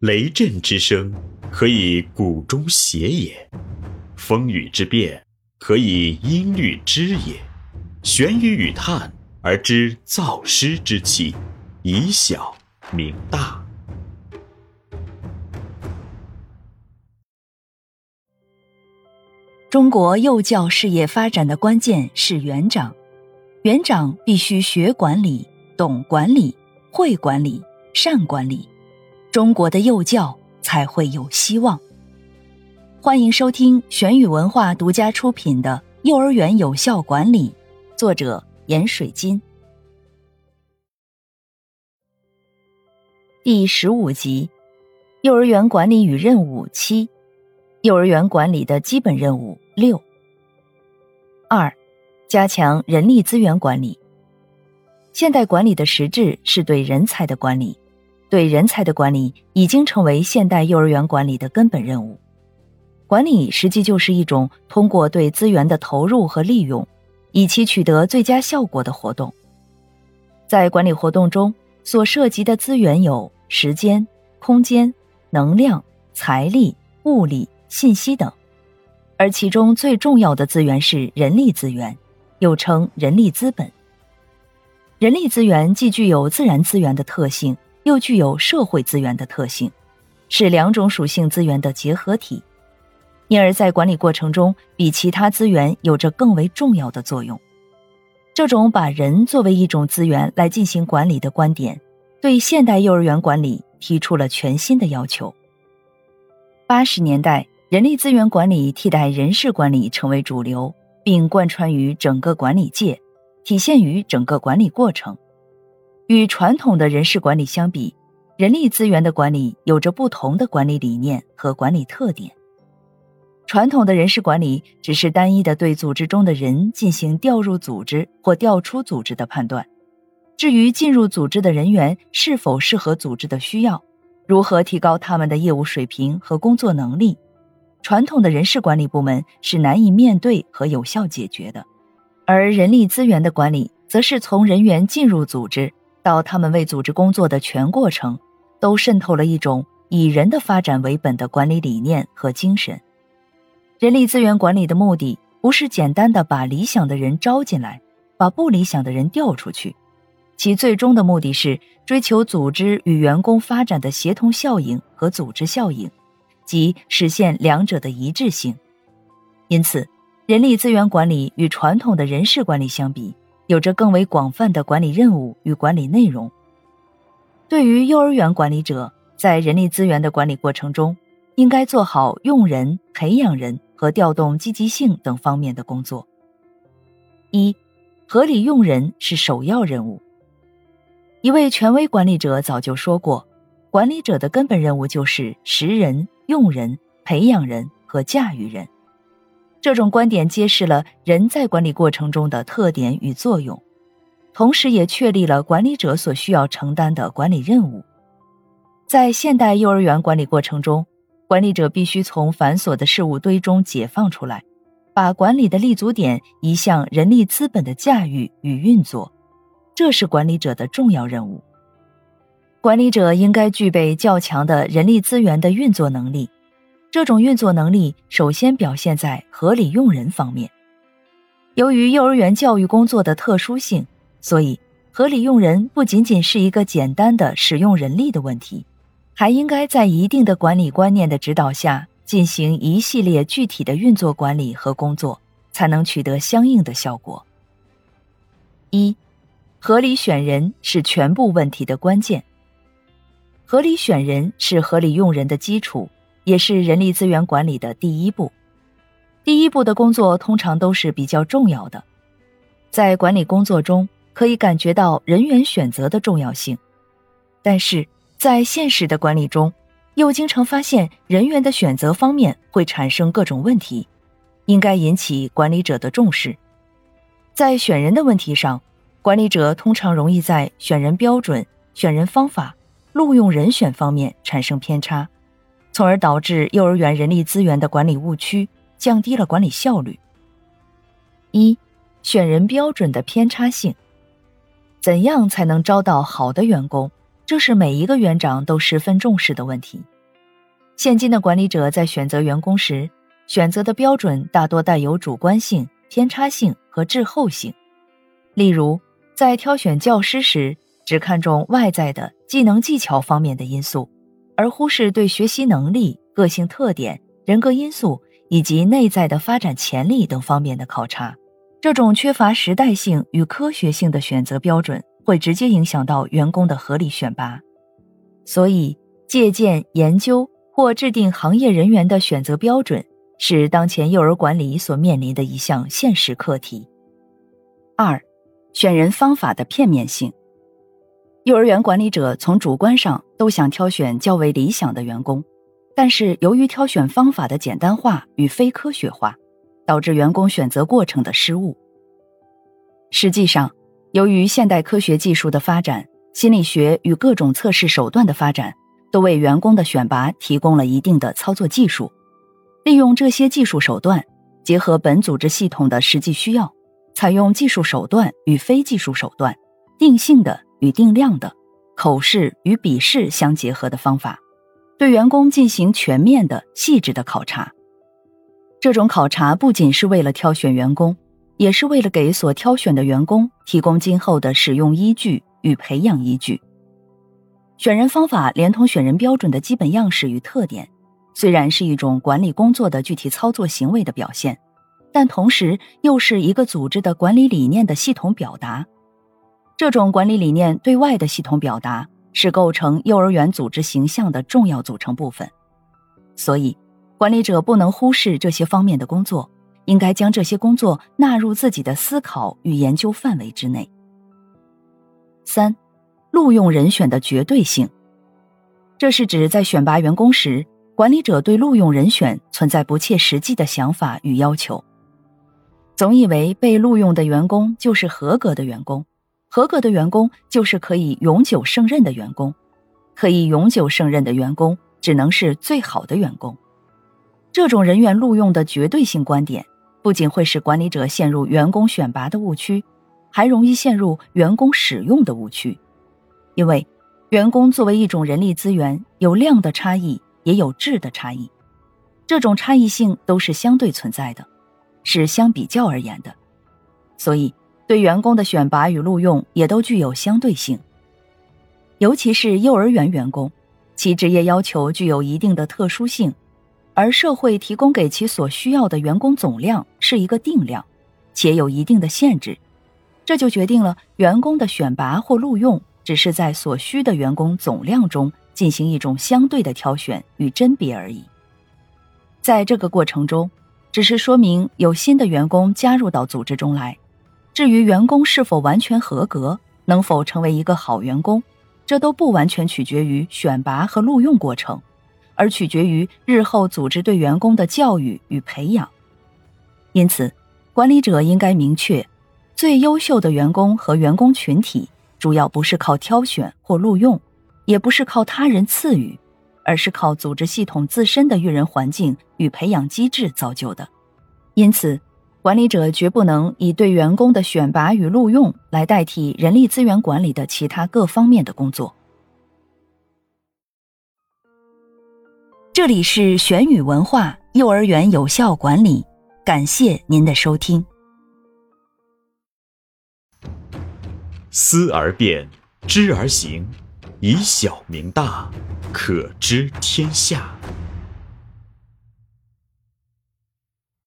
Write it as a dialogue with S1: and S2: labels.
S1: 雷震之声，可以鼓中谐也；风雨之变，可以音律之也。玄于与叹而知造湿之气，以小明大。
S2: 中国幼教事业发展的关键是园长，园长必须学管理、懂管理、会管理、善管理。中国的幼教才会有希望。欢迎收听玄宇文化独家出品的《幼儿园有效管理》，作者闫水金。第十五集：幼儿园管理与任务七，幼儿园管理的基本任务六。二，加强人力资源管理。现代管理的实质是对人才的管理。对人才的管理已经成为现代幼儿园管理的根本任务。管理实际就是一种通过对资源的投入和利用，以期取得最佳效果的活动。在管理活动中，所涉及的资源有时间、空间、能量、财力、物力、信息等，而其中最重要的资源是人力资源，又称人力资本。人力资源既具有自然资源的特性。又具有社会资源的特性，是两种属性资源的结合体，因而，在管理过程中，比其他资源有着更为重要的作用。这种把人作为一种资源来进行管理的观点，对现代幼儿园管理提出了全新的要求。八十年代，人力资源管理替代人事管理成为主流，并贯穿于整个管理界，体现于整个管理过程。与传统的人事管理相比，人力资源的管理有着不同的管理理念和管理特点。传统的人事管理只是单一的对组织中的人进行调入组织或调出组织的判断，至于进入组织的人员是否适合组织的需要，如何提高他们的业务水平和工作能力，传统的人事管理部门是难以面对和有效解决的。而人力资源的管理，则是从人员进入组织。到他们为组织工作的全过程，都渗透了一种以人的发展为本的管理理念和精神。人力资源管理的目的，不是简单的把理想的人招进来，把不理想的人调出去，其最终的目的是追求组织与员工发展的协同效应和组织效应，即实现两者的一致性。因此，人力资源管理与传统的人事管理相比。有着更为广泛的管理任务与管理内容。对于幼儿园管理者，在人力资源的管理过程中，应该做好用人、培养人和调动积极性等方面的工作。一、合理用人是首要任务。一位权威管理者早就说过，管理者的根本任务就是识人、用人、培养人和驾驭人。这种观点揭示了人在管理过程中的特点与作用，同时也确立了管理者所需要承担的管理任务。在现代幼儿园管理过程中，管理者必须从繁琐的事物堆中解放出来，把管理的立足点移向人力资本的驾驭与运作，这是管理者的重要任务。管理者应该具备较强的人力资源的运作能力。这种运作能力首先表现在合理用人方面。由于幼儿园教育工作的特殊性，所以合理用人不仅仅是一个简单的使用人力的问题，还应该在一定的管理观念的指导下进行一系列具体的运作管理和工作，才能取得相应的效果。一，合理选人是全部问题的关键。合理选人是合理用人的基础。也是人力资源管理的第一步。第一步的工作通常都是比较重要的，在管理工作中可以感觉到人员选择的重要性，但是在现实的管理中，又经常发现人员的选择方面会产生各种问题，应该引起管理者的重视。在选人的问题上，管理者通常容易在选人标准、选人方法、录用人选方面产生偏差。从而导致幼儿园人力资源的管理误区，降低了管理效率。一、选人标准的偏差性。怎样才能招到好的员工？这是每一个园长都十分重视的问题。现今的管理者在选择员工时，选择的标准大多带有主观性、偏差性和滞后性。例如，在挑选教师时，只看重外在的技能技巧方面的因素，而忽视对学习能力、个性特点、人格因素以及内在的发展潜力等方面的考察。这种缺乏时代性与科学性的选择标准，会直接影响到员工的合理选拔。所以，借鉴、研究或制定行业人员的选择标准，是当前幼儿管理所面临的一项现实课题。二、选人方法的片面性。幼儿园管理者从主观上都想挑选较为理想的员工，但是由于挑选方法的简单化与非科学化。导致员工选择过程的失误。实际上，由于现代科学技术的发展，心理学与各种测试手段的发展，都为员工的选拔提供了一定的操作技术。利用这些技术手段，结合本组织系统的实际需要，采用技术手段与非技术手段、定性的与定量的、口试与笔试相结合的方法，对员工进行全面的、细致的考察。这种考察不仅是为了挑选员工，也是为了给所挑选的员工提供今后的使用依据与培养依据。选人方法连同选人标准的基本样式与特点，虽然是一种管理工作的具体操作行为的表现，但同时又是一个组织的管理理念的系统表达。这种管理理念对外的系统表达，是构成幼儿园组织形象的重要组成部分。所以。管理者不能忽视这些方面的工作，应该将这些工作纳入自己的思考与研究范围之内。三、录用人选的绝对性，这是指在选拔员工时，管理者对录用人选存在不切实际的想法与要求，总以为被录用的员工就是合格的员工，合格的员工就是可以永久胜任的员工，可以永久胜任的员工只能是最好的员工。这种人员录用的绝对性观点，不仅会使管理者陷入员工选拔的误区，还容易陷入员工使用的误区。因为，员工作为一种人力资源，有量的差异，也有质的差异。这种差异性都是相对存在的，是相比较而言的。所以，对员工的选拔与录用也都具有相对性。尤其是幼儿园员工，其职业要求具有一定的特殊性。而社会提供给其所需要的员工总量是一个定量，且有一定的限制，这就决定了员工的选拔或录用只是在所需的员工总量中进行一种相对的挑选与甄别而已。在这个过程中，只是说明有新的员工加入到组织中来。至于员工是否完全合格，能否成为一个好员工，这都不完全取决于选拔和录用过程。而取决于日后组织对员工的教育与培养，因此，管理者应该明确，最优秀的员工和员工群体主要不是靠挑选或录用，也不是靠他人赐予，而是靠组织系统自身的育人环境与培养机制造就的。因此，管理者绝不能以对员工的选拔与录用来代替人力资源管理的其他各方面的工作。这里是玄宇文化幼儿园有效管理，感谢您的收听。
S1: 思而变，知而行，以小明大，可知天下。